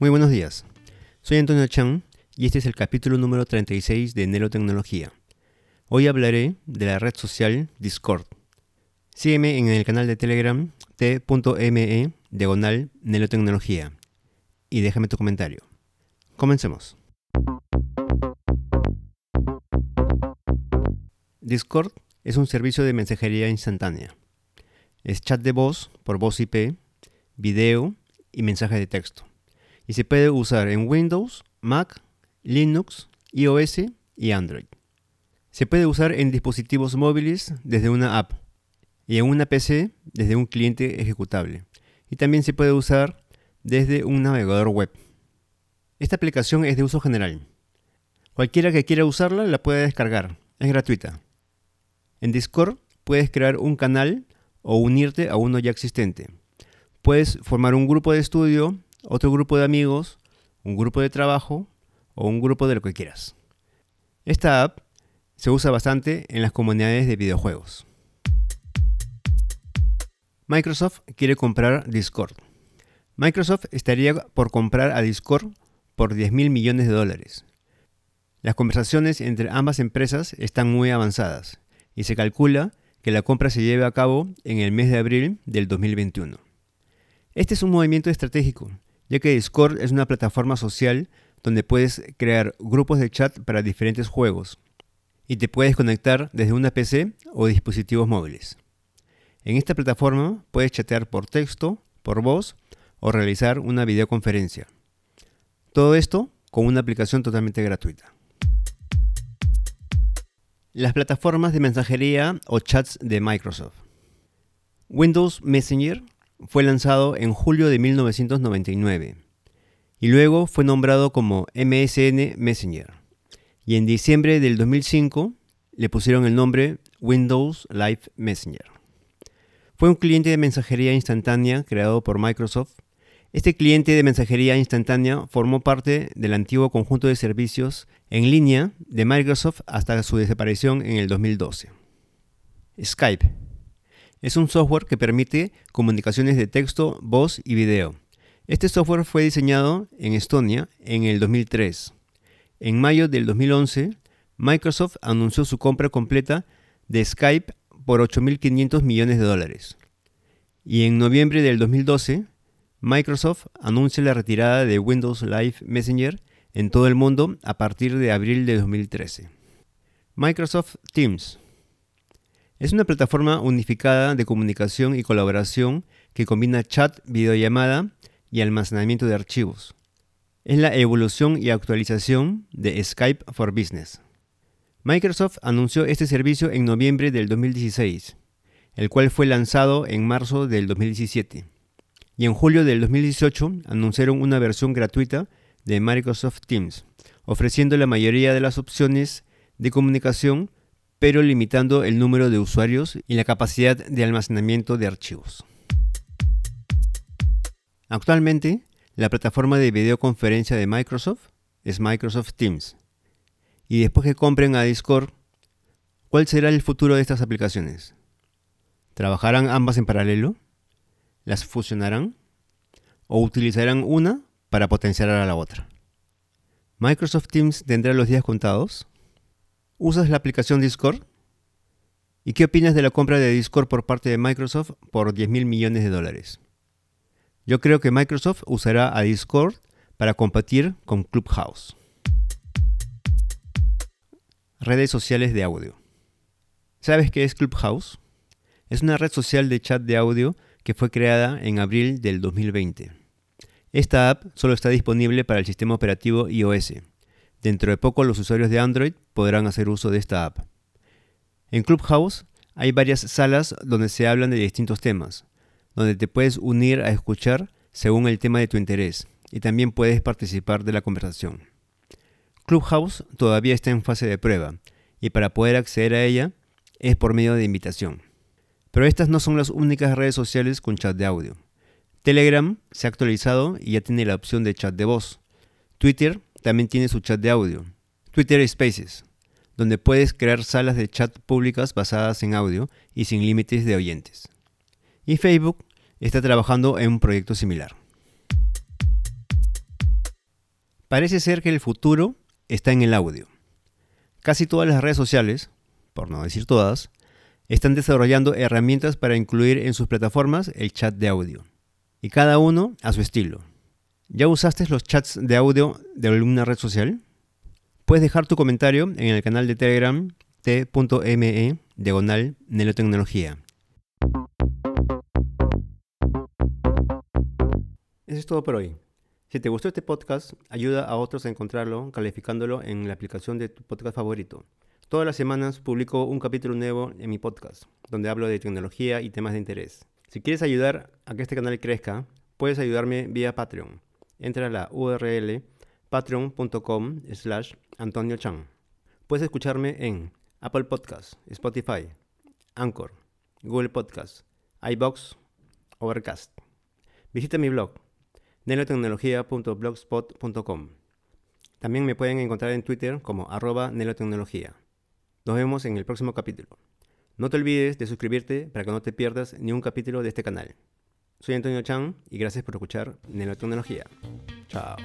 Muy buenos días. Soy Antonio Chan y este es el capítulo número 36 de Nelo Tecnología. Hoy hablaré de la red social Discord. Sígueme en el canal de Telegram t.me diagonal Nelo Tecnología y déjame tu comentario. Comencemos. Discord es un servicio de mensajería instantánea. Es chat de voz por voz IP, video y mensaje de texto y se puede usar en Windows, Mac, Linux, iOS y Android. Se puede usar en dispositivos móviles desde una app y en una PC desde un cliente ejecutable. Y también se puede usar desde un navegador web. Esta aplicación es de uso general. Cualquiera que quiera usarla la puede descargar. Es gratuita. En Discord puedes crear un canal o unirte a uno ya existente. Puedes formar un grupo de estudio otro grupo de amigos, un grupo de trabajo o un grupo de lo que quieras. Esta app se usa bastante en las comunidades de videojuegos. Microsoft quiere comprar Discord. Microsoft estaría por comprar a Discord por 10 mil millones de dólares. Las conversaciones entre ambas empresas están muy avanzadas y se calcula que la compra se lleve a cabo en el mes de abril del 2021. Este es un movimiento estratégico ya que Discord es una plataforma social donde puedes crear grupos de chat para diferentes juegos y te puedes conectar desde una PC o dispositivos móviles. En esta plataforma puedes chatear por texto, por voz o realizar una videoconferencia. Todo esto con una aplicación totalmente gratuita. Las plataformas de mensajería o chats de Microsoft. Windows Messenger fue lanzado en julio de 1999 y luego fue nombrado como MSN Messenger. Y en diciembre del 2005 le pusieron el nombre Windows Live Messenger. Fue un cliente de mensajería instantánea creado por Microsoft. Este cliente de mensajería instantánea formó parte del antiguo conjunto de servicios en línea de Microsoft hasta su desaparición en el 2012. Skype es un software que permite comunicaciones de texto, voz y video. Este software fue diseñado en Estonia en el 2003. En mayo del 2011, Microsoft anunció su compra completa de Skype por 8.500 millones de dólares. Y en noviembre del 2012, Microsoft anuncia la retirada de Windows Live Messenger en todo el mundo a partir de abril de 2013. Microsoft Teams es una plataforma unificada de comunicación y colaboración que combina chat, videollamada y almacenamiento de archivos. Es la evolución y actualización de Skype for Business. Microsoft anunció este servicio en noviembre del 2016, el cual fue lanzado en marzo del 2017. Y en julio del 2018 anunciaron una versión gratuita de Microsoft Teams, ofreciendo la mayoría de las opciones de comunicación pero limitando el número de usuarios y la capacidad de almacenamiento de archivos. Actualmente, la plataforma de videoconferencia de Microsoft es Microsoft Teams. Y después que compren a Discord, ¿cuál será el futuro de estas aplicaciones? ¿Trabajarán ambas en paralelo? ¿Las fusionarán? ¿O utilizarán una para potenciar a la otra? ¿Microsoft Teams tendrá los días contados? ¿Usas la aplicación Discord? ¿Y qué opinas de la compra de Discord por parte de Microsoft por 10 mil millones de dólares? Yo creo que Microsoft usará a Discord para competir con Clubhouse. Redes sociales de audio. ¿Sabes qué es Clubhouse? Es una red social de chat de audio que fue creada en abril del 2020. Esta app solo está disponible para el sistema operativo iOS Dentro de poco los usuarios de Android podrán hacer uso de esta app. En Clubhouse hay varias salas donde se hablan de distintos temas, donde te puedes unir a escuchar según el tema de tu interés y también puedes participar de la conversación. Clubhouse todavía está en fase de prueba y para poder acceder a ella es por medio de invitación. Pero estas no son las únicas redes sociales con chat de audio. Telegram se ha actualizado y ya tiene la opción de chat de voz. Twitter también tiene su chat de audio. Twitter Spaces, donde puedes crear salas de chat públicas basadas en audio y sin límites de oyentes. Y Facebook está trabajando en un proyecto similar. Parece ser que el futuro está en el audio. Casi todas las redes sociales, por no decir todas, están desarrollando herramientas para incluir en sus plataformas el chat de audio. Y cada uno a su estilo. ¿Ya usaste los chats de audio de alguna red social? Puedes dejar tu comentario en el canal de Telegram t.me diagonal nelotecnología. Eso es todo por hoy. Si te gustó este podcast, ayuda a otros a encontrarlo calificándolo en la aplicación de tu podcast favorito. Todas las semanas publico un capítulo nuevo en mi podcast, donde hablo de tecnología y temas de interés. Si quieres ayudar a que este canal crezca, puedes ayudarme vía Patreon. Entra a la URL patreon.com slash Antonio. Puedes escucharme en Apple Podcasts, Spotify, Anchor, Google Podcasts, iBox, Overcast. Visita mi blog nelotecnología.blogspot.com. También me pueden encontrar en Twitter como arroba nelotecnología. Nos vemos en el próximo capítulo. No te olvides de suscribirte para que no te pierdas ni un capítulo de este canal. Soy Antonio Chan y gracias por escuchar Nelotecnología. Chao.